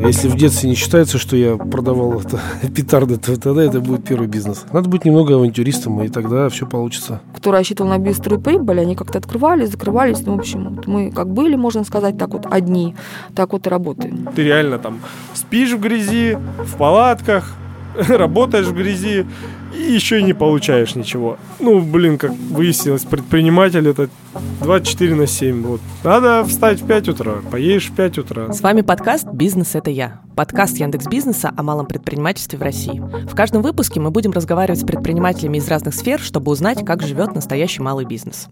Если в детстве не считается, что я продавал это, петарды, то тогда это будет первый бизнес. Надо быть немного авантюристом, и тогда все получится. Кто рассчитывал на быструю прибыль, они как-то открывались, закрывались. Ну, в общем, вот мы как были, можно сказать, так вот одни, так вот и работаем. Ты реально там спишь в грязи, в палатках, работаешь в грязи, и еще не получаешь ничего. Ну, блин, как выяснилось, предприниматель это 24 на 7. Вот. Надо встать в 5 утра, поешь в 5 утра. С вами подкаст «Бизнес – это я». Подкаст Яндекс Бизнеса о малом предпринимательстве в России. В каждом выпуске мы будем разговаривать с предпринимателями из разных сфер, чтобы узнать, как живет настоящий малый бизнес.